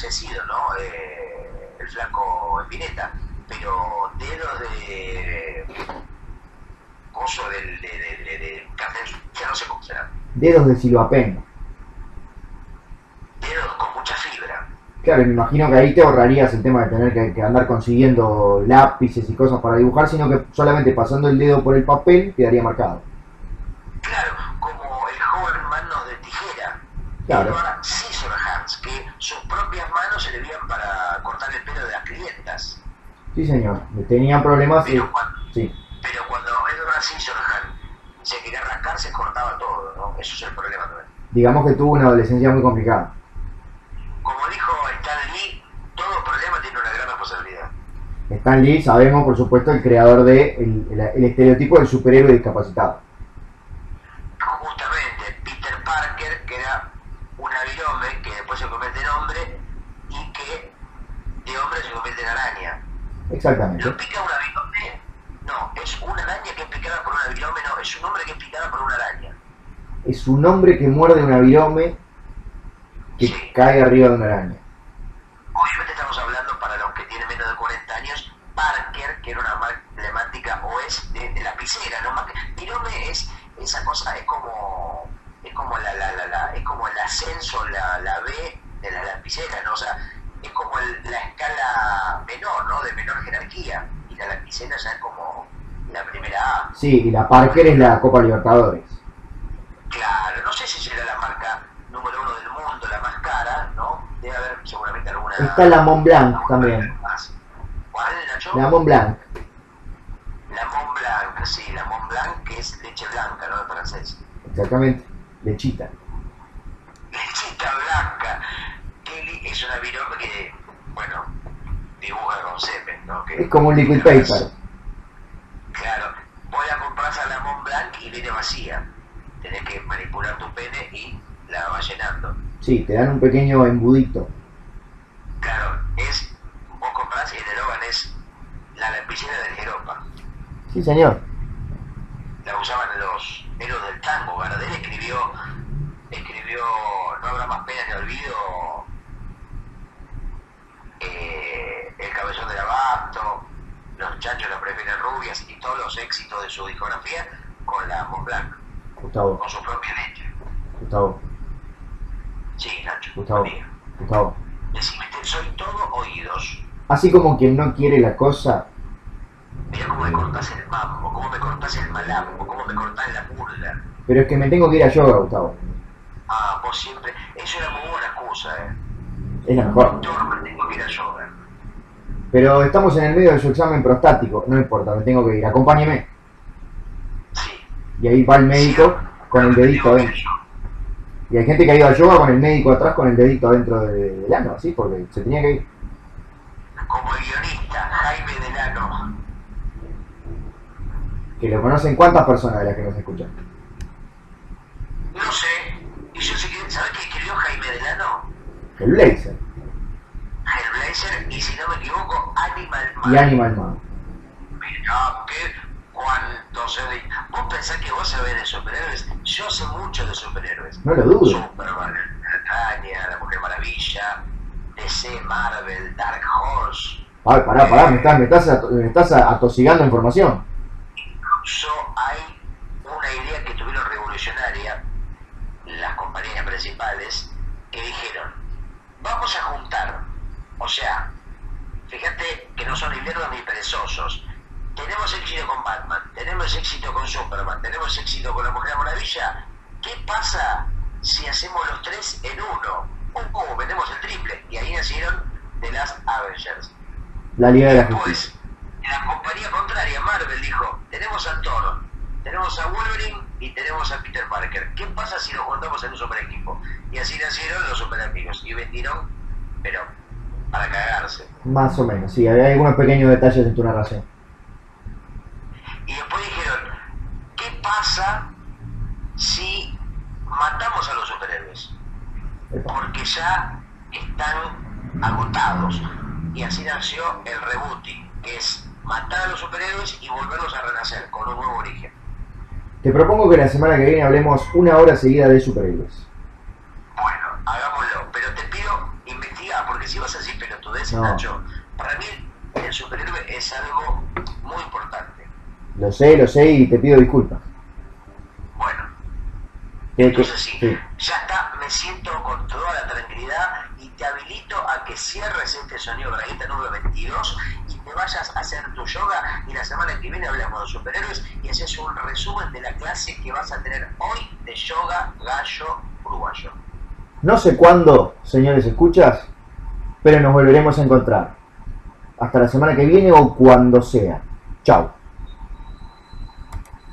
Fallecido, ¿no? Eh, el flaco Spinetta. Pero dedos de. coso del. de, de, de, de ya no sé cómo será. Dedos de silvapen. Dedos con mucha fibra. Claro, me imagino que ahí te ahorrarías el tema de tener que, que andar consiguiendo lápices y cosas para dibujar, sino que solamente pasando el dedo por el papel quedaría marcado. Claro, como el joven manos de tijera. Claro. Sí, señor. Tenían problemas. y- Pero cuando, Sí, pero cuando Edward Scissorhands se quería rascar, se cortaba todo, ¿no? Eso es el problema también. digamos que tuvo una adolescencia muy complicada. Como dijo Stan Lee, todo problema tiene una gran responsabilidad. Stan Lee, sabemos, por supuesto, el creador de el, el- el estereotipo del superhéroe discapacitado. Justamente, Peter Parker, que era un avirome que después se convierte en hombre y que de hombre se convierte en araña. Exactamente. ¿Lo pica una virome? No, es una araña que es picada por una virome, no, es un hombre que es picada por una araña. Es un hombre que muerde un avirome que Sí. cae arriba de una araña. Obviamente estamos hablando para los que tienen menos de 40 años, Parker, que era una marca emblemática, o es de, de lapicera, ¿no? Más que- Virome es esa cosa, es como es como la, la, la, la- es como el ascenso, la, la B de la lapicera, ¿no? O sea, es como el- la escala menor, ¿no? Ya es como la primera A. Sí, y la Parker es la Copa Libertadores. Claro, no sé si será la marca número uno del mundo, la más cara, ¿no? Debe haber seguramente alguna. Está la Mont Blanc también. más. ¿Cuál, Nacho? La Mont Blanc. La Mont Blanc, sí, la Mont Blanc que es leche blanca, ¿no? En francés. Exactamente. Lechita. Lechita blanca. Kelly es una virome que, bueno, dibuja con semen, ¿no? Que, Es como un liquid paper. Claro, voy a comprar a la Mont Blanc y viene vacía. Tenés que manipular tu pene y la vas llenando. Sí, te dan un pequeño embudito. Claro, es, vos comprás y el eslogan es la lapicera del Jeropa. Sí, señor. La usaban los héroes del tango. Gardel escribió, escribió No habrá más pena Prefieres rubias y todos los éxitos de su discografía con la voz blanca, Gustavo, con su propia leche. Gustavo, Sí, Nacho. Gustavo. Gustavo. Decime, soy todo oídos. Así como quien no quiere la cosa, Mira cómo me cortás el mambo, cómo me cortás el malambo, cómo me cortás la pulga. pero es que me tengo que ir a yoga, Gustavo. Ah, vos siempre. Eso era muy buena excusa, eh. Es la mejor. Me tengo que ir a yoga. Pero estamos en el medio de su examen prostático, no importa, me tengo que ir, acompáñeme. Sí. Y ahí va el médico con el dedito adentro. Y hay gente que ha ido a yoga con el médico atrás con el dedito adentro de- del ano, ¿sí? Porque se tenía que ir. Como el guionista Jaime Delano. Que lo conocen cuántas personas de las que nos escuchan. No sé. Y yo sé que. ¿Sabes qué escribió Jaime Delano? El Blazer Hellblazer y si no me equivoco, Animal Man. y Animal Man. Mirá, qué cuánto sé de. Vos pensás que vos sabés de superhéroes. Yo sé mucho de superhéroes. No lo dudo. Superman, Tania, La Mujer Maravilla, DC, Marvel, Dark Horse. Ay, pará, pará, me estás, me estás, me estás atosigando información. Incluso hay una idea que tuvieron revolucionaria las compañías principales que dijeron, vamos a juntar, o sea, fíjate que no son ni lerdos ni perezosos. Tenemos éxito con Batman, tenemos éxito con Superman, tenemos éxito con la Mujer Maravilla. ¿Qué pasa si hacemos los tres en uno? Oh, oh, vendemos el triple. Y ahí nacieron The Last Avengers. La Liga de la Justicia. La compañía contraria, Marvel, dijo, tenemos a Thor, tenemos a Wolverine y tenemos a Peter Parker. ¿Qué pasa si nos juntamos en un super equipo? Y así nacieron los super amigos y vendieron, pero para cagarse. Más o menos, sí, hay algunos pequeños detalles en tu narración. Y después dijeron, ¿qué pasa si matamos a los superhéroes? Porque ya están agotados. Y así nació el rebooting, que es matar a los superhéroes y volverlos a renacer con un nuevo origen. Te propongo que la semana que viene hablemos una hora seguida de superhéroes. Bueno, hagámoslo, pero te pido investigar, porque si vas a decir No. Nacho, para mí el superhéroe es algo muy importante. Lo sé, lo sé y te pido disculpas. Bueno, que- entonces sí, sí. ya está, me siento con toda la tranquilidad y te habilito a que cierres este sonido bragueta número 22 y te vayas a hacer tu yoga y la semana que viene hablamos de superhéroes y haces un resumen de la clase que vas a tener hoy de yoga gallo uruguayo. No sé cuándo, señores escuchas, pero nos volveremos a encontrar. Hasta la semana que viene o cuando sea. Chao.